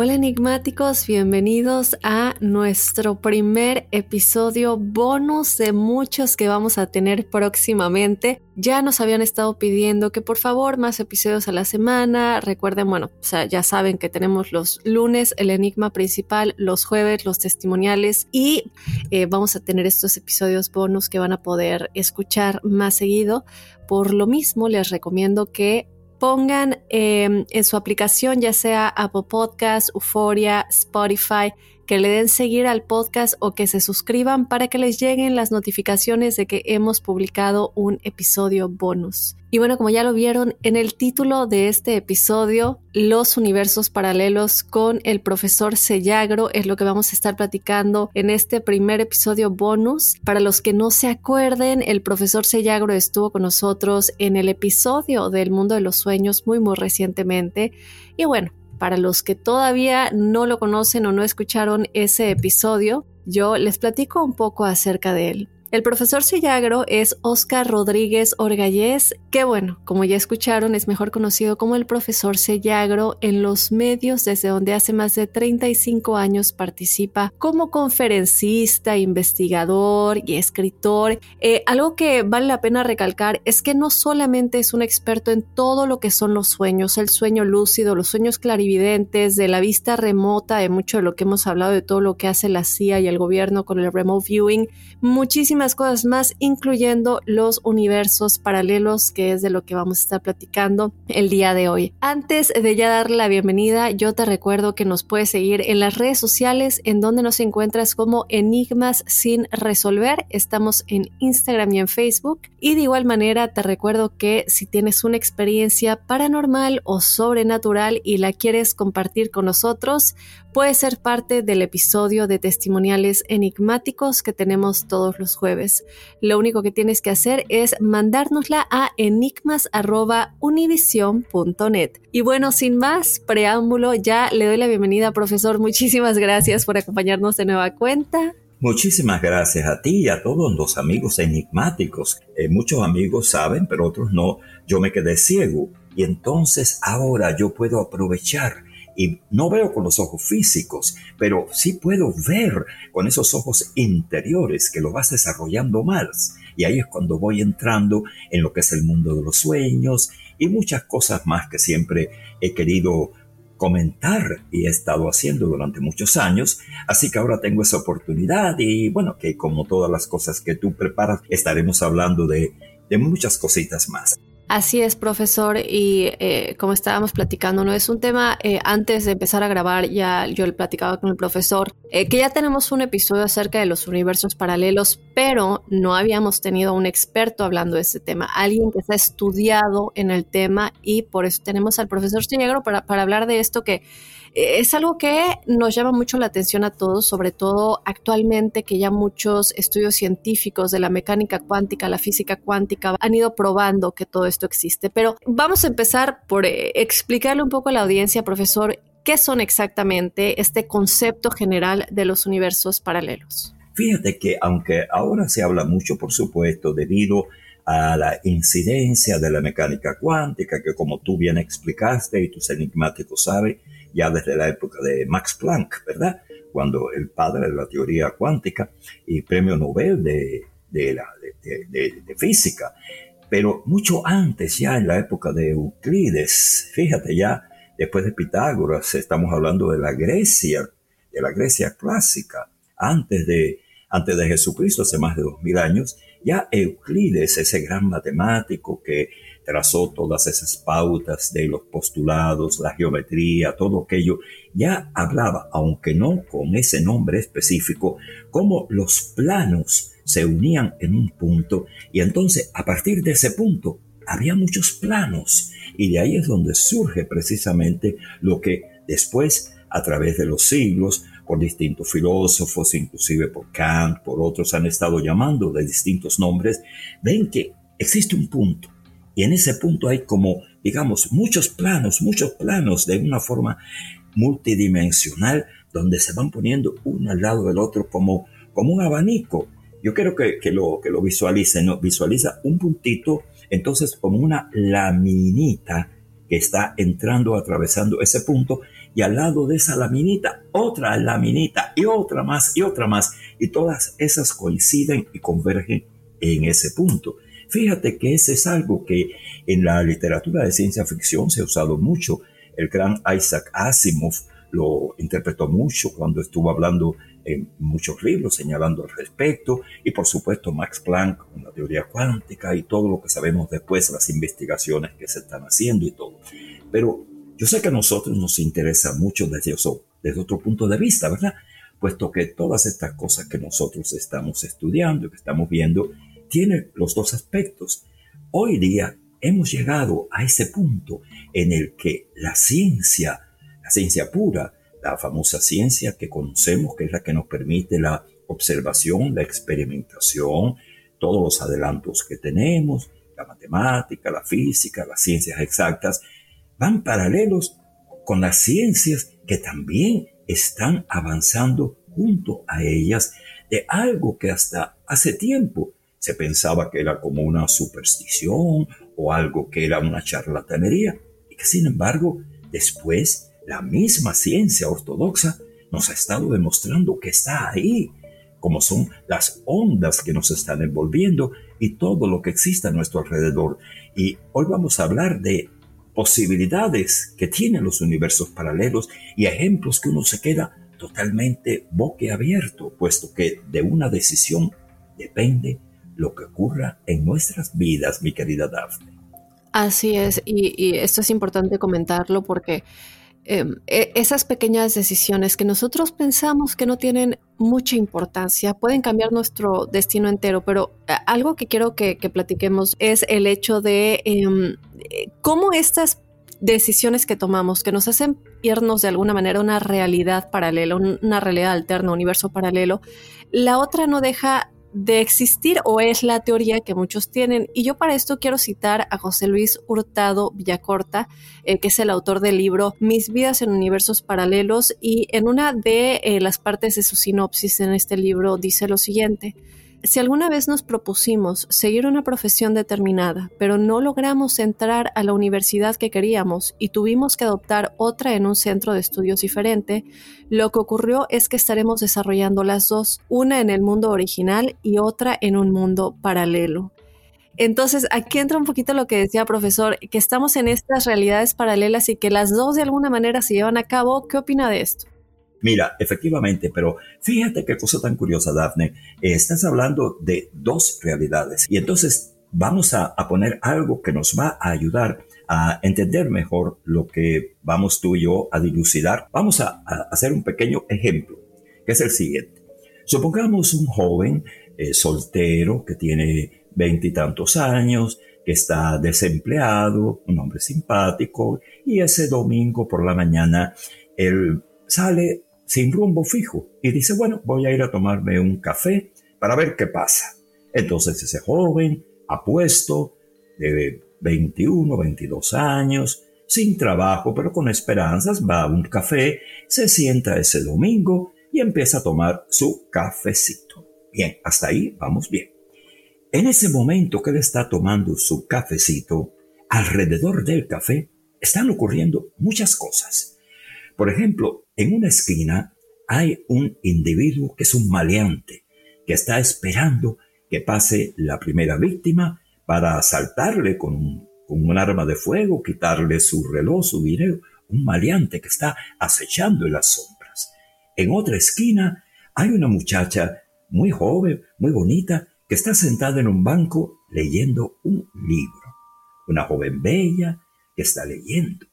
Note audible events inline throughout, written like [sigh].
Hola enigmáticos, bienvenidos a nuestro primer episodio bonus de muchos que vamos a tener próximamente. Ya nos habían estado pidiendo que por favor más episodios a la semana. Recuerden, bueno, ya saben que tenemos los lunes el enigma principal, los jueves los testimoniales y eh, vamos a tener estos episodios bonus que van a poder escuchar más seguido. Por lo mismo, les recomiendo que pongan eh, en su aplicación, ya sea Apple Podcast, Euphoria, Spotify, que le den seguir al podcast o que se suscriban para que les lleguen las notificaciones de que hemos publicado un episodio bonus. Y bueno, como ya lo vieron en el título de este episodio, los universos paralelos con el profesor Sellagro es lo que vamos a estar platicando en este primer episodio bonus. Para los que no se acuerden, el profesor Sellagro estuvo con nosotros en el episodio del mundo de los sueños muy muy recientemente. Y bueno, para los que todavía no lo conocen o no escucharon ese episodio, yo les platico un poco acerca de él. El profesor Sellagro es Oscar Rodríguez Orgallés, que bueno, como ya escucharon, es mejor conocido como el profesor Sellagro en los medios desde donde hace más de 35 años participa como conferencista, investigador y escritor. Eh, algo que vale la pena recalcar es que no solamente es un experto en todo lo que son los sueños, el sueño lúcido, los sueños clarividentes, de la vista remota, de mucho de lo que hemos hablado, de todo lo que hace la CIA y el gobierno con el remote viewing, muchísimas cosas más, incluyendo los universos paralelos, que es de lo que vamos a estar platicando el día de hoy. Antes de ya darle la bienvenida, yo te recuerdo que nos puedes seguir en las redes sociales, en donde nos encuentras como Enigmas sin resolver. Estamos en Instagram y en Facebook. Y de igual manera, te recuerdo que si tienes una experiencia paranormal o sobrenatural y la quieres compartir con nosotros, puedes ser parte del episodio de testimoniales enigmáticos que tenemos todos los jueves. Lo único que tienes que hacer es mandárnosla a enigmas.univision.net. Y bueno, sin más preámbulo, ya le doy la bienvenida, profesor. Muchísimas gracias por acompañarnos de nueva cuenta. Muchísimas gracias a ti y a todos los amigos enigmáticos. Eh, muchos amigos saben, pero otros no. Yo me quedé ciego y entonces ahora yo puedo aprovechar y no veo con los ojos físicos, pero sí puedo ver con esos ojos interiores que lo vas desarrollando más. Y ahí es cuando voy entrando en lo que es el mundo de los sueños y muchas cosas más que siempre he querido comentar y he estado haciendo durante muchos años. Así que ahora tengo esa oportunidad y bueno, que como todas las cosas que tú preparas, estaremos hablando de, de muchas cositas más. Así es, profesor, y eh, como estábamos platicando, no es un tema, eh, antes de empezar a grabar, ya yo le platicaba con el profesor, eh, que ya tenemos un episodio acerca de los universos paralelos, pero no habíamos tenido un experto hablando de este tema, alguien que se ha estudiado en el tema, y por eso tenemos al profesor Chinegro para, para hablar de esto que es algo que nos llama mucho la atención a todos, sobre todo actualmente que ya muchos estudios científicos de la mecánica cuántica, la física cuántica, han ido probando que todo esto existe. Pero vamos a empezar por eh, explicarle un poco a la audiencia, profesor, qué son exactamente este concepto general de los universos paralelos. Fíjate que aunque ahora se habla mucho, por supuesto, debido a la incidencia de la mecánica cuántica, que como tú bien explicaste y tus enigmáticos saben, ya desde la época de Max Planck, ¿verdad? Cuando el padre de la teoría cuántica y premio Nobel de, de, la, de, de, física. Pero mucho antes, ya en la época de Euclides, fíjate ya, después de Pitágoras, estamos hablando de la Grecia, de la Grecia clásica, antes de, antes de Jesucristo, hace más de dos mil años, ya Euclides, ese gran matemático que trazó todas esas pautas de los postulados, la geometría, todo aquello, ya hablaba, aunque no con ese nombre específico, como los planos se unían en un punto y entonces a partir de ese punto había muchos planos y de ahí es donde surge precisamente lo que después a través de los siglos por distintos filósofos, inclusive por Kant, por otros han estado llamando de distintos nombres, ven que existe un punto y en ese punto hay como, digamos, muchos planos, muchos planos de una forma multidimensional donde se van poniendo uno al lado del otro como, como un abanico. Yo quiero que, lo, que lo visualicen, ¿no? visualiza un puntito, entonces como una laminita que está entrando, atravesando ese punto, y al lado de esa laminita, otra laminita, y otra más, y otra más, y todas esas coinciden y convergen en ese punto. Fíjate que ese es algo que en la literatura de ciencia ficción se ha usado mucho. El gran Isaac Asimov lo interpretó mucho cuando estuvo hablando en muchos libros señalando al respecto, y por supuesto Max Planck con la teoría cuántica y todo lo que sabemos después, las investigaciones que se están haciendo y todo. Pero yo sé que a nosotros nos interesa mucho desde, desde otro punto de vista, ¿verdad? Puesto que todas estas cosas que nosotros estamos estudiando, que estamos viendo, tienen los dos aspectos. Hoy día hemos llegado a ese punto en el que la ciencia, la ciencia pura, la famosa ciencia que conocemos, que es la que nos permite la observación, la experimentación, todos los adelantos que tenemos, la matemática, la física, las ciencias exactas, van paralelos con las ciencias que también están avanzando junto a ellas de algo que hasta hace tiempo se pensaba que era como una superstición o algo que era una charlatanería y que sin embargo después la misma ciencia ortodoxa nos ha estado demostrando que está ahí, como son las ondas que nos están envolviendo y todo lo que existe a nuestro alrededor. Y hoy vamos a hablar de posibilidades que tienen los universos paralelos y ejemplos que uno se queda totalmente boquiabierto, puesto que de una decisión depende lo que ocurra en nuestras vidas, mi querida Daphne. Así es, y, y esto es importante comentarlo porque Em, e, esas pequeñas decisiones que nosotros pensamos que no tienen mucha importancia pueden cambiar nuestro destino entero, pero eh, algo que quiero que, platiquemos es el hecho de em, eh, cómo estas decisiones que tomamos, que nos hacen irnos de alguna manera una realidad paralela, una realidad alterna, un universo paralelo, la otra no deja de existir o es la teoría que muchos tienen. Y yo para esto quiero citar a José Luis Hurtado Villacorta, eh, que es el autor del libro Mis vidas en universos paralelos y en una de eh, las partes de su sinopsis en este libro dice lo siguiente. Si alguna vez nos propusimos seguir una profesión determinada, pero no logramos entrar a la universidad que queríamos y tuvimos que adoptar otra en un centro de estudios diferente, lo que ocurrió es que estaremos desarrollando las dos, una en el mundo original y otra en un mundo paralelo. Entonces, aquí entra un poquito lo que decía profesor, que estamos en estas realidades paralelas y que las dos de alguna manera se llevan a cabo. ¿Qué opina de esto? Mira, efectivamente, pero fíjate qué cosa tan curiosa, Daphne. estás hablando de dos realidades y entonces vamos a, poner algo que nos va a ayudar a entender mejor lo que vamos tú y yo a dilucidar. Vamos a, hacer un pequeño ejemplo, que es el siguiente. Supongamos un joven eh, soltero que tiene veintitantos años, que está desempleado, un hombre simpático, y ese domingo por la mañana él sale sin rumbo fijo y dice, bueno, voy a ir a tomarme un café para ver qué pasa. Entonces ese joven, apuesto, de 21, 22 años, sin trabajo, pero con esperanzas, va a un café, se sienta ese domingo y empieza a tomar su cafecito. Bien, hasta ahí vamos bien. En ese momento que él está tomando su cafecito, alrededor del café están ocurriendo muchas cosas. Por ejemplo, en una esquina hay un individuo que es un maleante, que está esperando que pase la primera víctima para asaltarle con un, arma de fuego, quitarle su reloj, su dinero, un maleante que está acechando en las sombras. En otra esquina hay una muchacha muy joven, muy bonita, que está sentada en un banco leyendo un libro. Una joven bella que está leyendo.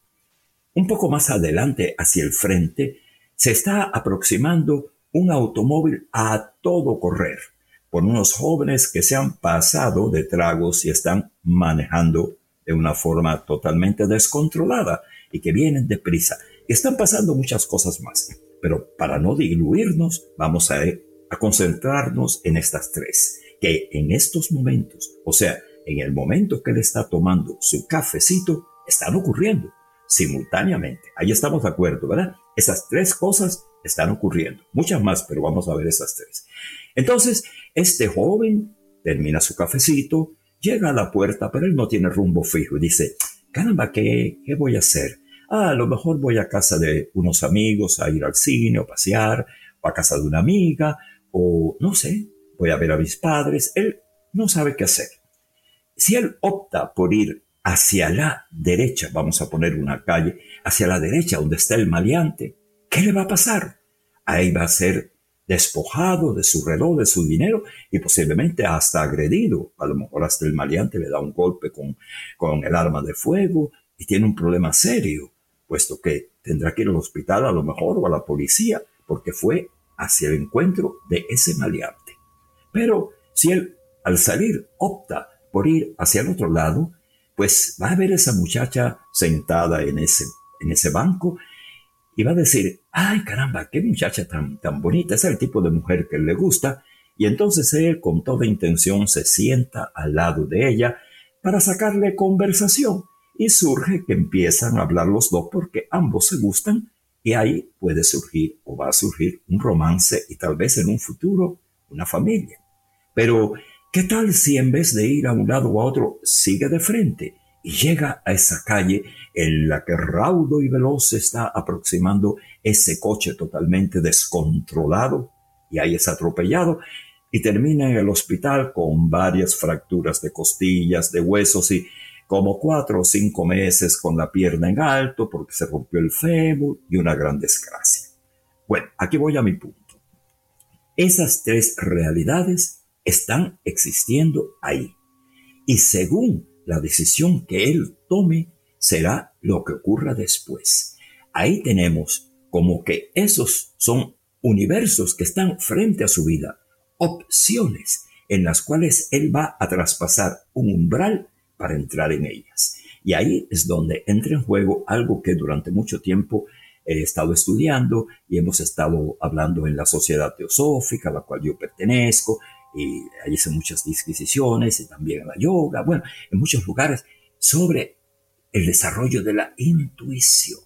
Un poco más adelante, hacia el frente, se está aproximando un automóvil a todo correr, por unos jóvenes que se han pasado de tragos y están manejando de una forma totalmente descontrolada y que vienen deprisa. Están pasando muchas cosas más. Pero para no diluirnos, vamos a, a concentrarnos en estas tres, que en estos momentos, o sea, en el momento que él está tomando su cafecito, están ocurriendo simultáneamente. Ahí estamos de acuerdo, ¿verdad? Esas tres cosas están ocurriendo. Muchas más, pero vamos a ver esas tres. Entonces, este joven termina su cafecito, llega a la puerta, pero él no tiene rumbo fijo y dice, caramba, ¿qué, qué voy a hacer? Ah, a lo mejor voy a casa de unos amigos a ir al cine o pasear, o a casa de una amiga, o no sé, voy a ver a mis padres. Él no sabe qué hacer. Si él opta por ir hacia la derecha, vamos a poner una calle, hacia la derecha donde está el maleante, ¿qué le va a pasar? Ahí va a ser despojado de su reloj, de su dinero y posiblemente hasta agredido. A lo mejor hasta el maleante le da un golpe con, con el arma de fuego y tiene un problema serio, puesto que tendrá que ir al hospital a lo mejor o a la policía porque fue hacia el encuentro de ese maleante. Pero si él al salir opta por ir hacia el otro lado, pues va a ver esa muchacha sentada en ese, en ese banco y va a decir, ay caramba, qué muchacha tan, tan bonita, es el tipo de mujer que le gusta, y entonces él con toda intención se sienta al lado de ella para sacarle conversación, y surge que empiezan a hablar los dos porque ambos se gustan, y ahí puede surgir o va a surgir un romance y tal vez en un futuro una familia. Pero ¿Qué tal si en vez de ir a un lado o a otro, sigue de frente y llega a esa calle en la que raudo y veloz está aproximando ese coche totalmente descontrolado y ahí es atropellado y termina en el hospital con varias fracturas de costillas, de huesos y como cuatro o cinco meses con la pierna en alto porque se rompió el fémur y una gran desgracia. Bueno, aquí voy a mi punto. Esas tres realidades están existiendo ahí. Y según la decisión que él tome, será lo que ocurra después. Ahí tenemos como que esos son universos que están frente a su vida, opciones en las cuales él va a traspasar un umbral para entrar en ellas. Y ahí es donde entra en juego algo que durante mucho tiempo he estado estudiando y hemos estado hablando en la sociedad teosófica a la cual yo pertenezco, y ahí hice muchas disquisiciones y también en la yoga, bueno, en muchos lugares sobre el desarrollo de la intuición.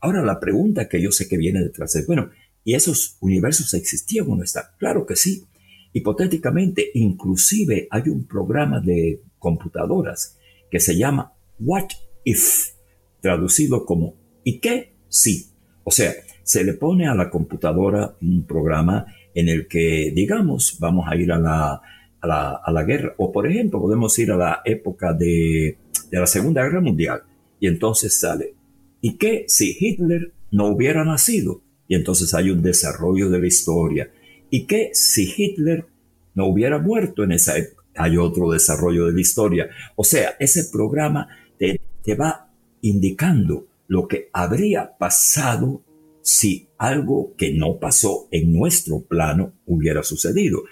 Ahora la pregunta que yo sé que viene detrás es, bueno, ¿y esos universos existían o no están? Claro que sí. Hipotéticamente, inclusive hay un programa de computadoras que se llama What If, traducido como ¿y qué? Sí. O sea, se le pone a la computadora un programa en el que, digamos, vamos a ir a la, a la, a la guerra, o por ejemplo, podemos ir a la época de, de la Segunda Guerra Mundial, y entonces sale, ¿y qué si Hitler no hubiera nacido? Y entonces hay un desarrollo de la historia. ¿Y qué si Hitler no hubiera muerto en esa época? Hay otro desarrollo de la historia. O sea, ese programa te, te va indicando lo que habría pasado si algo que no pasó en nuestro plano hubiera sucedido.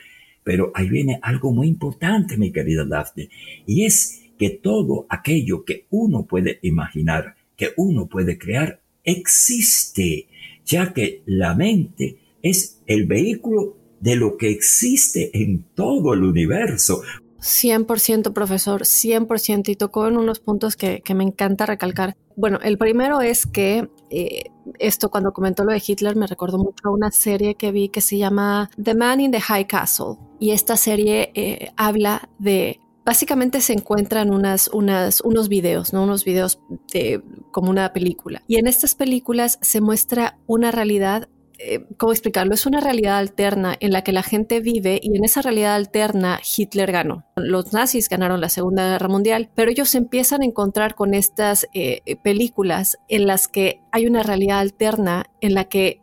Pero ahí viene algo muy importante, mi querida Daphne, y es que todo aquello que uno puede imaginar, que uno puede crear, existe, ya que la mente es el vehículo de lo que existe en todo el universo. 100% profesor, 100% y tocó en unos puntos que, me encanta recalcar. Bueno, el primero es que eh, esto cuando comentó lo de Hitler me recordó mucho a una serie que vi que se llama The Man in the High Castle y esta serie eh, habla de básicamente se encuentran unas, unas, unos videos, ¿no? Unos videos de, como una película. Y en estas películas se muestra una realidad eh, ¿cómo explicarlo? Es una realidad alterna en la que la gente vive y en esa realidad alterna Hitler ganó. Los nazis ganaron la Segunda Guerra Mundial, pero ellos empiezan a encontrar con estas eh, películas en las que hay una realidad alterna en la que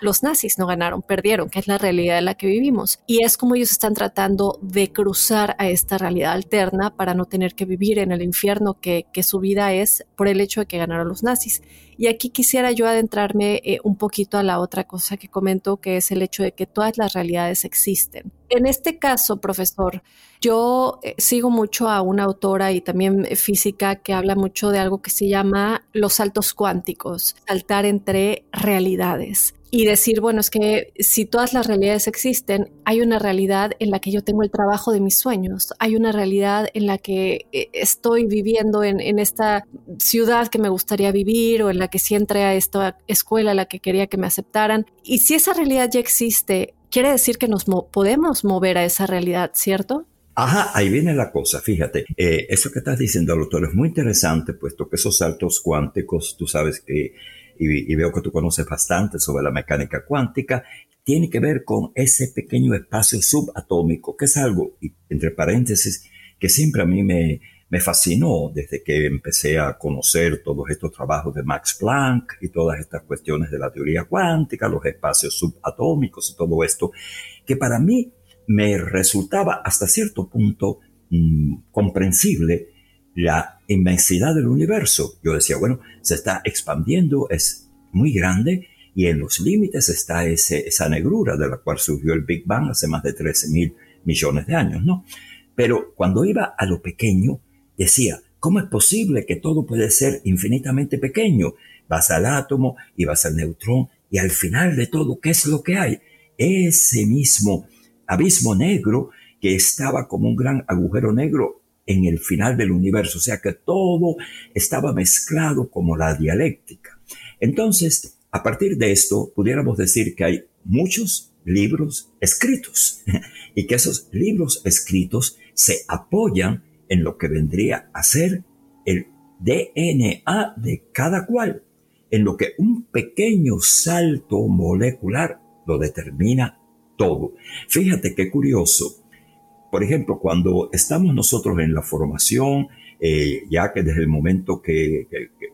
los nazis no ganaron, perdieron, que es la realidad en la que vivimos. Y es como ellos están tratando de cruzar a esta realidad alterna para no tener que vivir en el infierno que, que su vida es por el hecho de que ganaron los nazis. Y aquí quisiera yo adentrarme eh, un poquito a la otra cosa que comento, que es el hecho de que todas las realidades existen. En este caso, profesor, yo eh, sigo mucho a una autora y también física que habla mucho de algo que se llama los saltos cuánticos, saltar entre realidades y decir, bueno, es que si todas las realidades existen, hay una realidad en la que yo tengo el trabajo de mis sueños, hay una realidad en la que eh, estoy viviendo en, esta ciudad que me gustaría vivir o en la que sí entré a esta escuela a la que quería que me aceptaran. Y si esa realidad ya existe, quiere decir que nos podemos mover a esa realidad, ¿cierto? Ajá, ahí viene la cosa, fíjate, eh, eso que estás diciendo, doctor, es muy interesante, puesto que esos saltos cuánticos, tú sabes que y, veo que tú conoces bastante sobre la mecánica cuántica, tiene que ver con ese pequeño espacio subatómico, que es algo, entre paréntesis, que siempre a mí me, me fascinó desde que empecé a conocer todos estos trabajos de Max Planck y todas estas cuestiones de la teoría cuántica, los espacios subatómicos y todo esto, que para mí me resultaba hasta cierto punto mm, comprensible la inmensidad del universo. Yo decía, bueno, se está expandiendo, es muy grande y en los límites está ese, esa negrura de la cual surgió el Big Bang hace más de 13 mil millones de años, ¿no? Pero cuando iba a lo pequeño, decía, ¿cómo es posible que todo puede ser infinitamente pequeño? Vas al átomo y vas al neutrón y al final de todo, ¿qué es lo que hay? Ese mismo abismo negro que estaba como un gran agujero negro en el final del universo, o sea que todo estaba mezclado como la dialéctica. Entonces, a partir de esto, pudiéramos decir que hay muchos libros escritos [laughs] y que esos libros escritos se apoyan en lo que vendría a ser el DNA de cada cual, en lo que un pequeño salto molecular lo determina todo. Fíjate qué curioso. Por ejemplo, cuando estamos nosotros en la formación, eh, ya que desde el momento que,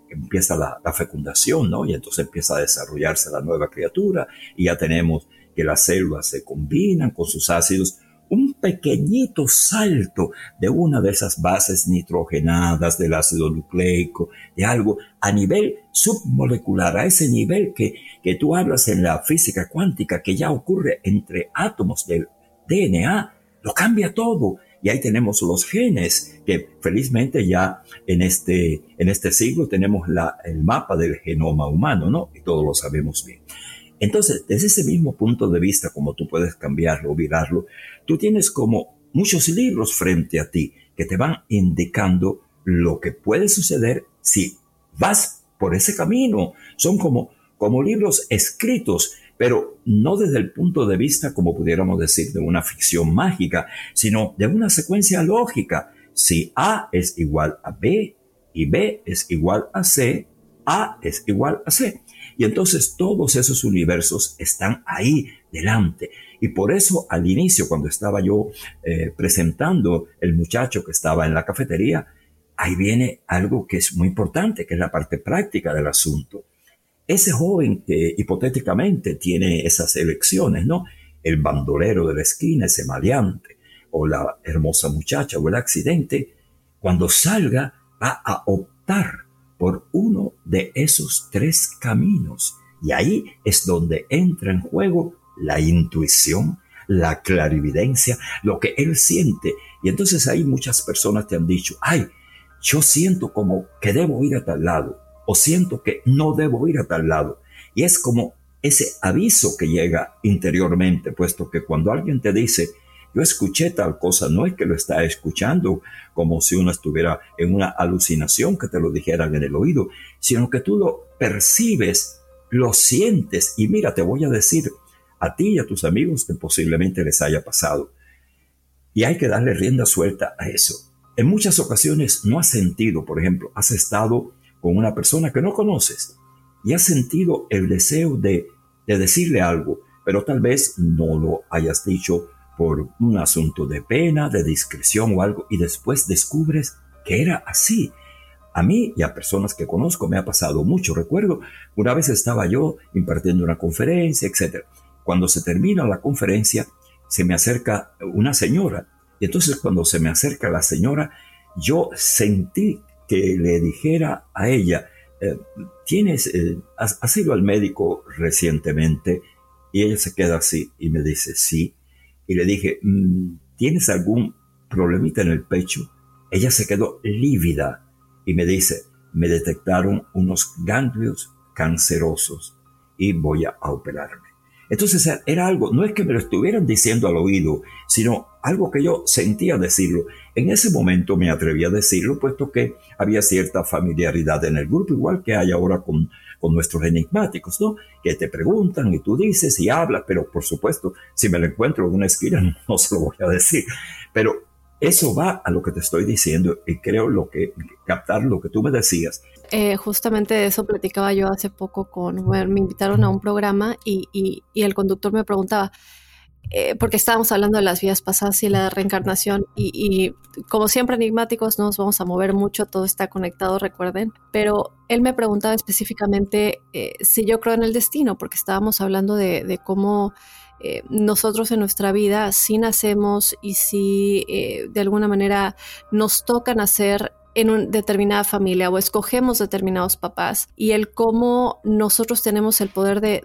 empieza la, fecundación, ¿no? Y entonces empieza a desarrollarse la nueva criatura y ya tenemos que las células se combinan con sus ácidos, un pequeñito salto de una de esas bases nitrogenadas del ácido nucleico, de algo a nivel submolecular, a ese nivel que, que tú hablas en la física cuántica, que ya ocurre entre átomos del DNA, lo cambia todo. Y ahí tenemos los genes, que felizmente ya en este, en este siglo tenemos la, el mapa del genoma humano, ¿no? Y todos lo sabemos bien. Entonces, desde ese mismo punto de vista, como tú puedes cambiarlo virarlo, tú tienes como muchos libros frente a ti que te van indicando lo que puede suceder si vas por ese camino. Son como, como libros escritos pero no desde el punto de vista, como pudiéramos decir, de una ficción mágica, sino de una secuencia lógica. Si A es igual a B y B es igual a C, A es igual a C. Y entonces todos esos universos están ahí delante. Y por eso al inicio, cuando estaba yo eh, presentando el muchacho que estaba en la cafetería, ahí viene algo que es muy importante, que es la parte práctica del asunto ese joven que hipotéticamente tiene esas elecciones, ¿no? El bandolero de la esquina, ese maleante, o la hermosa muchacha, o el accidente, cuando salga va a optar por uno de esos tres caminos. Y ahí es donde entra en juego la intuición, la clarividencia, lo que él siente. Y entonces ahí muchas personas te han dicho, ay, yo siento como que debo ir a tal lado o siento que no debo ir a tal lado. Y es como ese aviso que llega interiormente, puesto que cuando alguien te dice, yo escuché tal cosa, no es que lo está escuchando como si uno estuviera en una alucinación que te lo dijeran en el oído, sino que tú lo percibes, lo sientes y mira, te voy a decir a ti y a tus amigos que posiblemente les haya pasado. Y hay que darle rienda suelta a eso. En muchas ocasiones no has sentido, por ejemplo, has estado con una persona que no conoces y has sentido el deseo de, decirle algo, pero tal vez no lo hayas dicho por un asunto de pena, de discreción o algo, y después descubres que era así. A mí y a personas que conozco me ha pasado mucho. Recuerdo, una vez estaba yo impartiendo una conferencia, etc. Cuando se termina la conferencia, se me acerca una señora. Y entonces cuando se me acerca la señora, yo sentí que le dijera a ella, eh, ¿tienes, eh, has, ido al médico recientemente? Y ella se queda así y me dice, sí. Y le dije, mm, ¿tienes algún problemita en el pecho? Ella se quedó lívida y me dice, me detectaron unos ganglios cancerosos y voy a operarme. Entonces era algo, no es que me lo estuvieran diciendo al oído, sino algo que yo sentía decirlo. En ese momento me atreví a decirlo, puesto que había cierta familiaridad en el grupo, igual que hay ahora con, con nuestros enigmáticos, ¿no? Que te preguntan y tú dices y hablas, pero por supuesto, si me lo encuentro en una esquina, [laughs] no se lo voy a decir. Pero eso va a lo que te estoy diciendo y creo lo que captar lo que tú me decías. Eh, justamente de eso platicaba yo hace poco con, bueno, me invitaron a un programa y, y, el conductor me preguntaba, eh, porque estábamos hablando de las vidas pasadas y la reencarnación y, como siempre enigmáticos no nos vamos a mover mucho, todo está conectado, recuerden, pero él me preguntaba específicamente eh, si yo creo en el destino, porque estábamos hablando de, cómo eh, nosotros en nuestra vida sí nacemos y si de alguna manera nos toca nacer en una determinada familia o escogemos determinados papás y el cómo nosotros tenemos el poder de,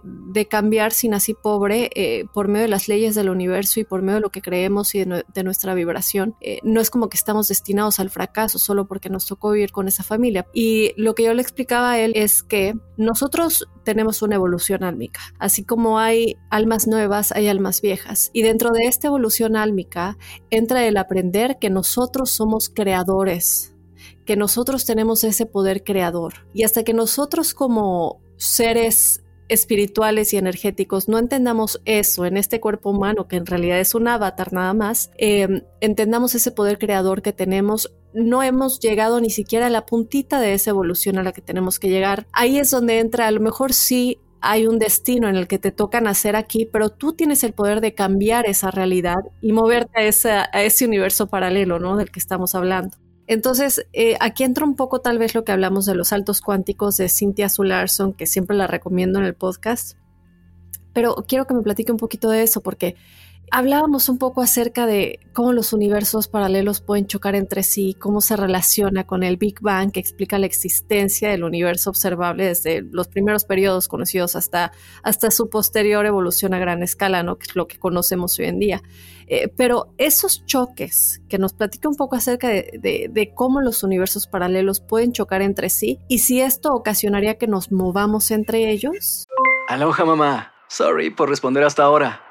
cambiar sin así pobre eh, por medio de las leyes del universo y por medio de lo que creemos y de, nuestra vibración. Eh, no es como que estamos destinados al fracaso solo porque nos tocó vivir con esa familia. Y lo que yo le explicaba a él es que nosotros tenemos una evolución álmica. Así como hay almas nuevas, hay almas viejas. Y dentro de esta evolución álmica entra el aprender que nosotros somos creadores que nosotros tenemos ese poder creador. Y hasta que nosotros como seres espirituales y energéticos no entendamos eso en este cuerpo humano, que en realidad es un avatar nada más, em, entendamos ese poder creador que tenemos, no hemos llegado ni siquiera a la puntita de esa evolución a la que tenemos que llegar. Ahí es donde entra, a lo mejor sí hay un destino en el que te toca nacer aquí, pero tú tienes el poder de cambiar esa realidad y moverte a, a ese universo paralelo, ¿no? Del que estamos hablando. Entonces, eh, aquí entra un poco tal vez lo que hablamos de los saltos cuánticos de Cynthia Sularson, que siempre la recomiendo en el podcast. Pero quiero que me platique un poquito de eso, porque hablábamos un poco acerca de cómo los universos paralelos pueden chocar entre sí, cómo se relaciona con el Big Bang, que explica la existencia del universo observable desde los primeros periodos conocidos hasta, hasta su posterior evolución a gran escala, ¿no? que es lo que conocemos hoy en día. Eh, pero esos choques, que nos platica un poco acerca de, de cómo los universos paralelos pueden chocar entre sí y si esto ocasionaría que nos movamos entre ellos. Aloha mamá, sorry por responder hasta ahora.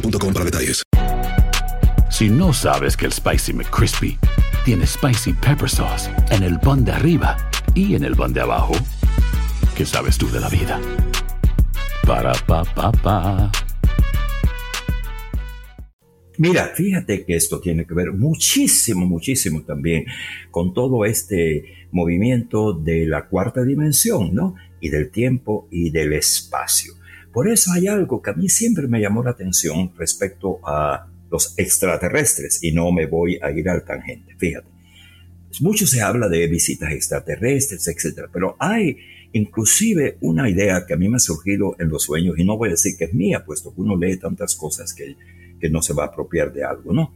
para detalles. Si no sabes que el Spicy McCrispy tiene Spicy Pepper Sauce en el pan de arriba y en el pan de abajo, ¿qué sabes tú de la vida? Para, pa, pa, pa. Mira, fíjate que esto tiene que ver muchísimo, muchísimo también con todo este movimiento de la cuarta dimensión, ¿no? Y del tiempo y del espacio. Por eso hay algo que a mí siempre me llamó la atención respecto a los extraterrestres y no me voy a ir al tangente. Fíjate, mucho se habla de visitas extraterrestres, etcétera, pero hay inclusive una idea que a mí me ha surgido en los sueños y no voy a decir que es mía, puesto que uno lee tantas cosas que, que no se va a apropiar de algo, ¿no?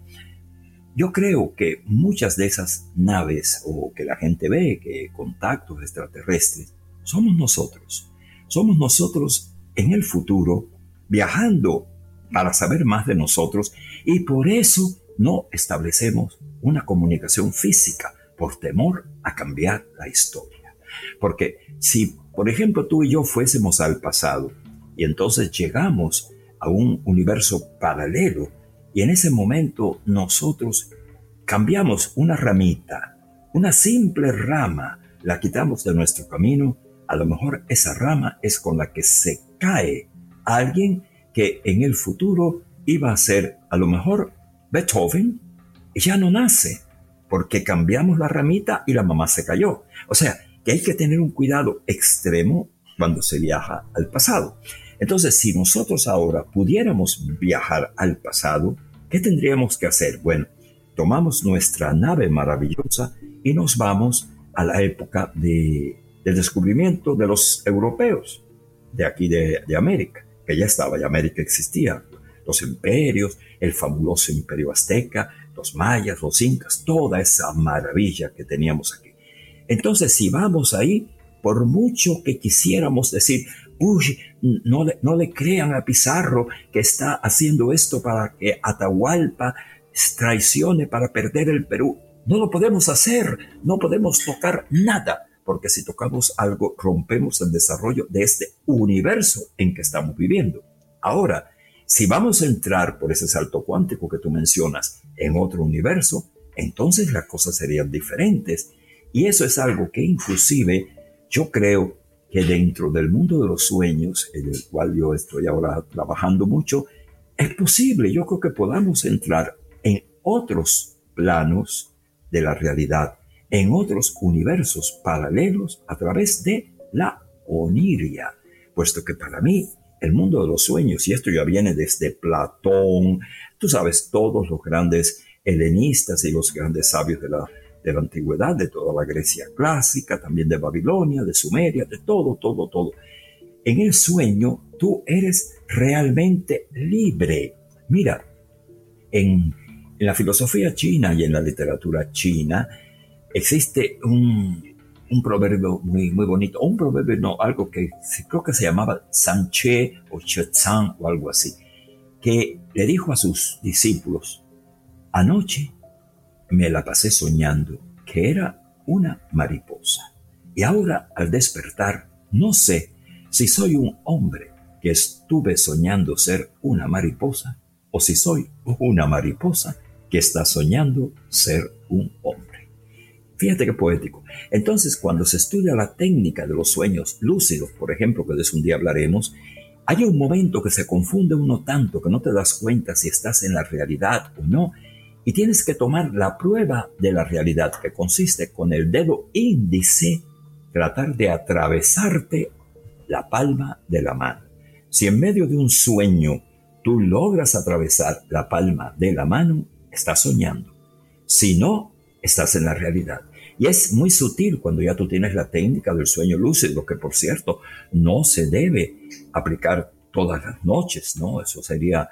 Yo creo que muchas de esas naves o que la gente ve, que contactos extraterrestres, somos nosotros. Somos nosotros en el futuro viajando para saber más de nosotros y por eso no establecemos una comunicación física por temor a cambiar la historia. Porque si, por ejemplo, tú y yo fuésemos al pasado y entonces llegamos a un universo paralelo y en ese momento nosotros cambiamos una ramita, una simple rama, la quitamos de nuestro camino, a lo mejor esa rama es con la que se cae alguien que en el futuro iba a ser a lo mejor Beethoven y ya no nace porque cambiamos la ramita y la mamá se cayó. O sea, que hay que tener un cuidado extremo cuando se viaja al pasado. Entonces, si nosotros ahora pudiéramos viajar al pasado, ¿qué tendríamos que hacer? Bueno, tomamos nuestra nave maravillosa y nos vamos a la época de, del descubrimiento de los europeos de aquí de, América, que ya estaba, ya América existía, los imperios, el fabuloso imperio azteca, los mayas, los incas, toda esa maravilla que teníamos aquí. Entonces, si vamos ahí, por mucho que quisiéramos decir, uy, no le, no le crean a Pizarro que está haciendo esto para que Atahualpa traicione para perder el Perú. No lo podemos hacer, no podemos tocar nada, porque si tocamos algo rompemos el desarrollo de este universo en que estamos viviendo. Ahora, si vamos a entrar por ese salto cuántico que tú mencionas en otro universo, entonces las cosas serían diferentes. Y eso es algo que inclusive yo creo que dentro del mundo de los sueños, en el cual yo estoy ahora trabajando mucho, es posible, yo creo que podamos entrar en otros planos de la realidad, en otros universos paralelos a través de la oniria, puesto que para mí el mundo de los sueños, y esto ya viene desde Platón, tú sabes, todos los grandes helenistas y los grandes sabios de la, de la antigüedad, de toda la Grecia clásica, también de Babilonia, de Sumeria, de todo, todo, todo. En el sueño tú eres realmente libre. Mira, en, en la filosofía china y en la literatura china existe un, un proverbio muy, muy bonito, un proverbio no, algo que creo que se llamaba Sanche o Chetzan o algo así, que le dijo a sus discípulos, anoche me la pasé soñando que era una mariposa y ahora al despertar no sé si soy un hombre que estuve soñando ser una mariposa o si soy una mariposa que está soñando ser un hombre. Fíjate qué poético. Entonces, cuando se estudia la técnica de los sueños lúcidos, por ejemplo, que de un día hablaremos, hay un momento que se confunde uno tanto que no te das cuenta si estás en la realidad o no, y tienes que tomar la prueba de la realidad, que consiste con el dedo índice tratar de atravesarte la palma de la mano. Si en medio de un sueño tú logras atravesar la palma de la mano, estás soñando. Si no, estás en la realidad. Y es muy sutil cuando ya tú tienes la técnica del sueño lúcido, que por cierto no se debe aplicar todas las noches, ¿no? Eso sería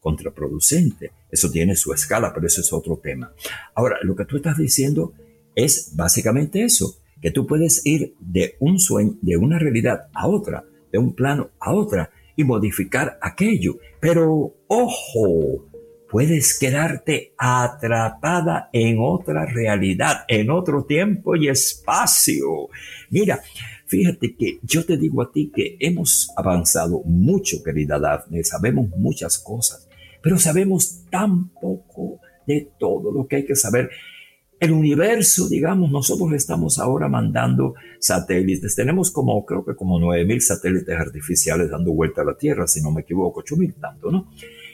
contraproducente. Eso tiene su escala, pero eso es otro tema. Ahora, lo que tú estás diciendo es básicamente eso, que tú puedes ir de un sueño, de una realidad a otra, de un plano a otra y modificar aquello. Pero, ojo, puedes quedarte atrapada en otra realidad, en otro tiempo y espacio. Mira, fíjate que yo te digo a ti que hemos avanzado mucho, querida Daphne, sabemos muchas cosas, pero sabemos tan poco de todo lo que hay que saber. El universo, digamos, nosotros estamos ahora mandando satélites. Tenemos como, creo que como 9.000 satélites artificiales dando vuelta a la Tierra, si no me equivoco, 8.000 tanto, ¿no?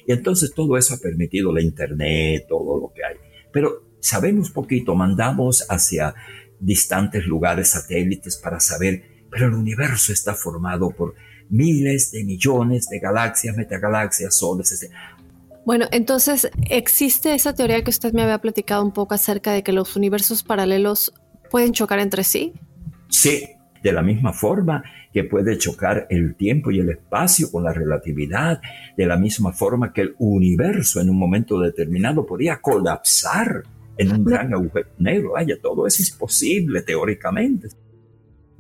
Y entonces todo eso ha permitido la Internet, todo lo que hay. Pero sabemos poquito, mandamos hacia distantes lugares satélites para saber, pero el universo está formado por miles de millones de galaxias, metagalaxias, soles. Este. Bueno, entonces existe esa teoría que usted me había platicado un poco acerca de que los universos paralelos pueden chocar entre sí. Sí, de la misma forma que puede chocar el tiempo y el espacio con la relatividad, de la misma forma que el universo en un momento determinado podría colapsar en un gran agujero negro. Vaya, todo eso es posible teóricamente.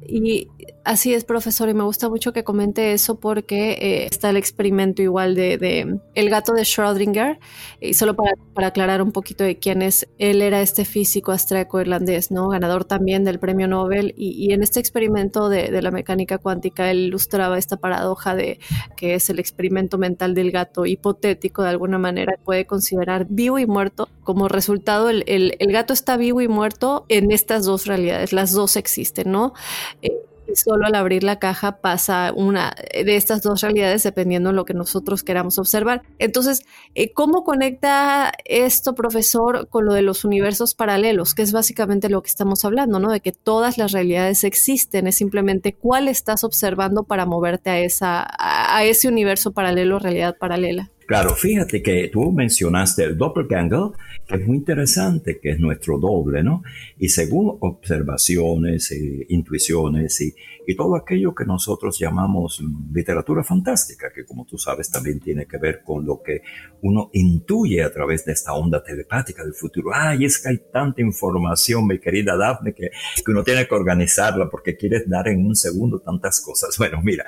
Y así es, profesor, y me gusta mucho que comente eso porque eh, está el experimento igual de, el gato de Schrödinger, y solo para, para, aclarar un poquito de quién es, él era este físico austríaco-irlandés, ¿no? Ganador también del premio Nobel, y, en este experimento de, de, la mecánica cuántica, él ilustraba esta paradoja de que es el experimento mental del gato hipotético, de alguna manera, puede considerar vivo y muerto. Como resultado, el, el, el gato está vivo y muerto en estas dos realidades, las dos existen, ¿no? Eh, solo al abrir la caja pasa una de estas dos realidades dependiendo de lo que nosotros queramos observar. Entonces, eh, ¿cómo conecta esto, profesor, con lo de los universos paralelos? Que es básicamente lo que estamos hablando, ¿no? De que todas las realidades existen, es simplemente cuál estás observando para moverte a, esa, a ese universo paralelo, realidad paralela. Claro, fíjate que tú mencionaste el doppelganger, que es muy interesante, que es nuestro doble, ¿no? Y según observaciones, e intuiciones y, y, todo aquello que nosotros llamamos literatura fantástica, que como tú sabes también tiene que ver con lo que uno intuye a través de esta onda telepática del futuro. Ay, es que hay tanta información, mi querida Daphne, que, que uno tiene que organizarla porque quieres dar en un segundo tantas cosas. [laughs] Bueno, mira,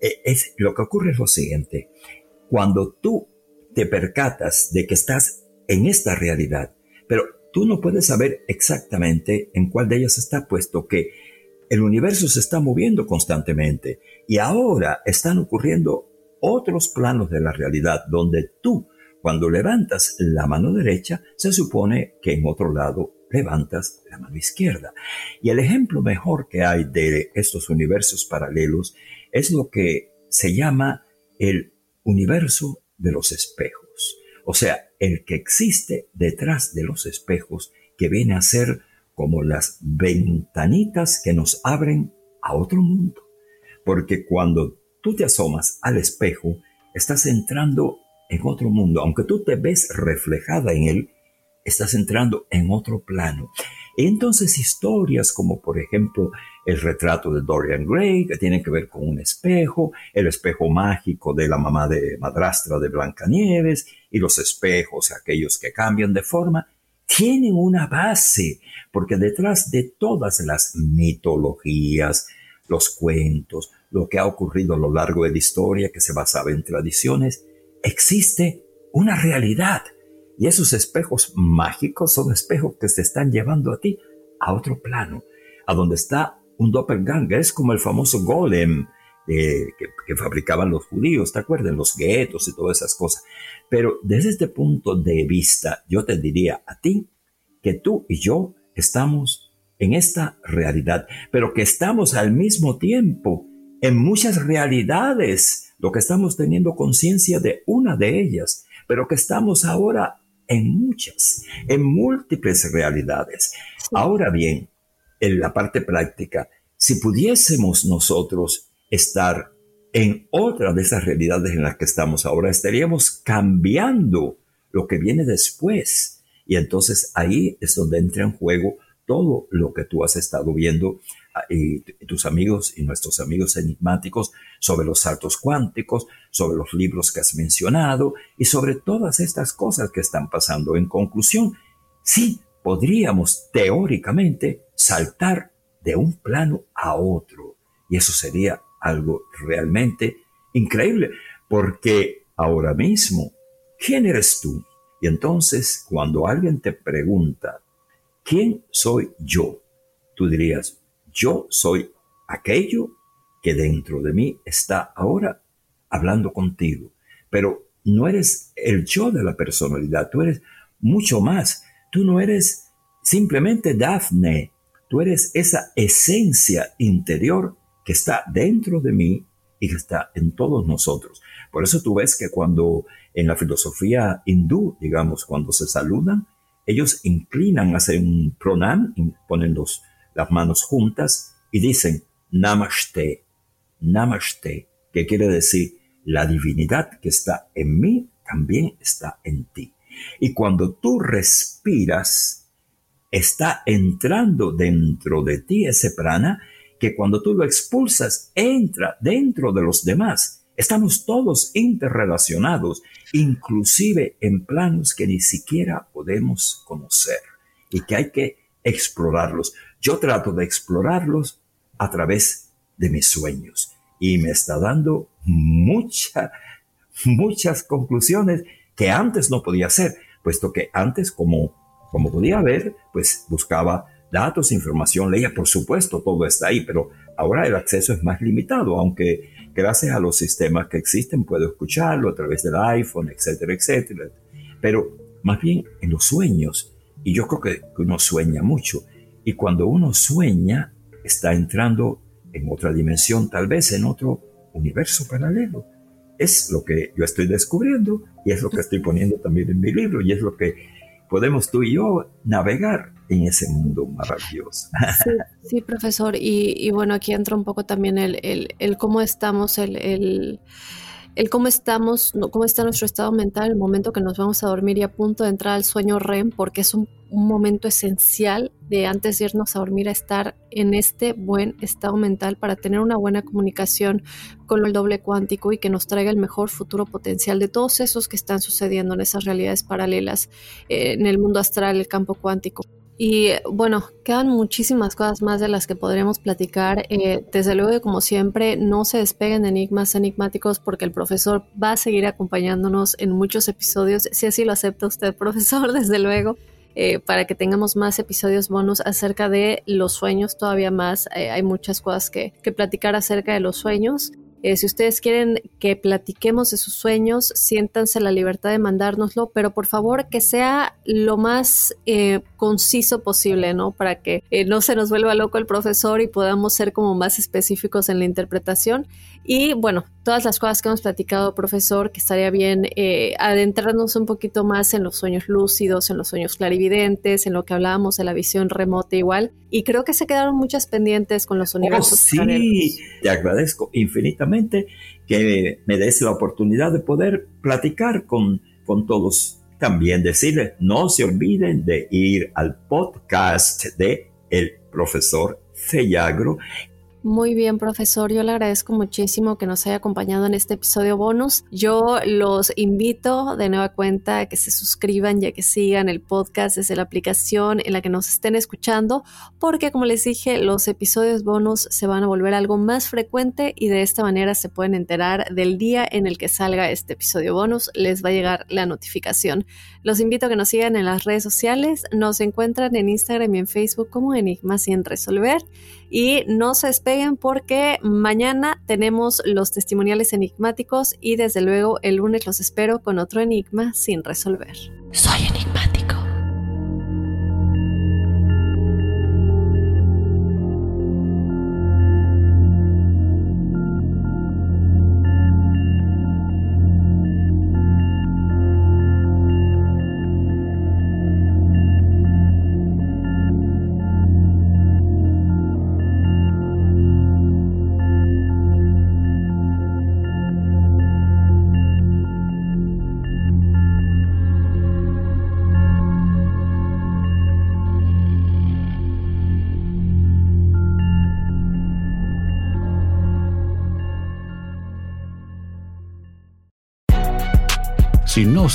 e, es, lo que ocurre es lo siguiente cuando tú te percatas de que estás en esta realidad, pero tú no puedes saber exactamente en cuál de ellas está, puesto que el universo se está moviendo constantemente y ahora están ocurriendo otros planos de la realidad donde tú, cuando levantas la mano derecha, se supone que en otro lado levantas la mano izquierda. Y el ejemplo mejor que hay de estos universos paralelos es lo que se llama el universo de los espejos, o sea, el que existe detrás de los espejos que viene a ser como las ventanitas que nos abren a otro mundo. Porque cuando tú te asomas al espejo, estás entrando en otro mundo, aunque tú te ves reflejada en él, estás entrando en otro plano. Entonces historias como por ejemplo el retrato de Dorian Gray, que tiene que ver con un espejo, el espejo mágico de la mamá de madrastra de Blancanieves y los espejos, aquellos que cambian de forma, tienen una base, porque detrás de todas las mitologías, los cuentos, lo que ha ocurrido a lo largo de la historia que se basaba en tradiciones, existe una realidad y esos espejos mágicos son espejos que te están llevando a ti a otro plano, a donde está un doppelganger. Es como el famoso golem eh, que, fabricaban los judíos, ¿te acuerdas? Los guetos y todas esas cosas. Pero desde este punto de vista, yo te diría a ti que tú y yo estamos en esta realidad, pero que estamos al mismo tiempo en muchas realidades, lo que estamos teniendo conciencia de una de ellas, pero que estamos ahora en muchas, en múltiples realidades. Ahora bien, en la parte práctica, si pudiésemos nosotros estar en otra de esas realidades en las que estamos ahora, estaríamos cambiando lo que viene después. Y entonces ahí es donde entra en juego todo lo que tú has estado viendo y tus amigos y nuestros amigos enigmáticos sobre los saltos cuánticos, sobre los libros que has mencionado y sobre todas estas cosas que están pasando. En conclusión, sí, podríamos teóricamente saltar de un plano a otro y eso sería algo realmente increíble porque ahora mismo, ¿quién eres tú? Y entonces, cuando alguien te pregunta, ¿quién soy yo? Tú dirías, yo soy aquello que dentro de mí está ahora hablando contigo. Pero no eres el yo de la personalidad, tú eres mucho más. Tú no eres simplemente Daphne, tú eres esa esencia interior que está dentro de mí y que está en todos nosotros. Por eso tú ves que cuando en la filosofía hindú, digamos, cuando se saludan, ellos inclinan, hacen un pronam, ponen los, las manos juntas y dicen Namaste, Namaste, que quiere decir la divinidad que está en mí también está en ti. Y cuando tú respiras, está entrando dentro de ti ese prana que cuando tú lo expulsas entra dentro de los demás. Estamos todos interrelacionados, inclusive en planos que ni siquiera podemos conocer y que hay que explorarlos. Yo trato de explorarlos a través de mis sueños y me está dando muchas, muchas conclusiones que antes no podía hacer, puesto que antes como, como podía ver, pues buscaba datos, información, leía, por supuesto, todo está ahí, pero ahora el acceso es más limitado, aunque gracias a los sistemas que existen puedo escucharlo a través del iPhone, etcétera, etcétera. Pero más bien en los sueños, y yo creo que uno sueña mucho, y cuando uno sueña, está entrando en otra dimensión, tal vez en otro universo paralelo. Es lo que yo estoy descubriendo y es lo que estoy poniendo también en mi libro y es lo que podemos tú y yo navegar en ese mundo maravilloso. Sí, profesor. Y, bueno, aquí entra un poco también el, el, cómo estamos, el, el, el, cómo estamos, cómo está nuestro estado mental, el momento que nos vamos a dormir y a punto de entrar al sueño REM, porque es un momento esencial de antes de irnos a dormir a estar en este buen estado mental para tener una buena comunicación con el doble cuántico y que nos traiga el mejor futuro potencial de todos esos que están sucediendo en esas realidades paralelas eh, en el mundo astral, el campo cuántico. Y bueno, quedan muchísimas cosas más de las que podríamos platicar. Eh, desde luego, como siempre, no se despeguen de enigmas enigmáticos porque el profesor va a seguir acompañándonos en muchos episodios, si así lo acepta usted, [laughs] profesor, desde luego. Eh, para que tengamos más episodios bonus acerca de los sueños, todavía más. Eh, hay muchas cosas que, que platicar acerca de los sueños. Eh, si ustedes quieren que platiquemos de sus sueños, siéntanse la libertad de mandárnoslo, pero por favor que sea lo más eh, conciso posible, ¿no? Para que eh, no se nos vuelva loco el profesor y podamos ser como más específicos en la interpretación. Y bueno, todas las cosas que hemos platicado, profesor, que estaría bien adentrarnos un poquito más en los sueños lúcidos, en los sueños clarividentes, en lo que hablábamos de la visión remota igual. Y creo que se quedaron muchas pendientes con los oh, universos. sí, te agradezco infinitamente que me des la oportunidad de poder platicar con, con todos. También decirles, no se olviden de ir al podcast de el profesor Cellagro muy bien, profesor. Yo le agradezco muchísimo que nos haya acompañado en este episodio bonus. Yo los invito de nueva cuenta a que se suscriban y a que sigan el podcast desde la aplicación en la que nos estén escuchando, porque como les dije, los episodios bonus se van a volver algo más frecuente y de esta manera se pueden enterar del día en el que salga este episodio bonus. Les va a llegar la notificación. Los invito a que nos sigan en las redes sociales. Nos encuentran en Instagram y en Facebook como Enigmas sin resolver. Y no se despeguen porque mañana tenemos los testimoniales enigmáticos y desde luego el lunes los espero con otro enigma sin resolver. Soy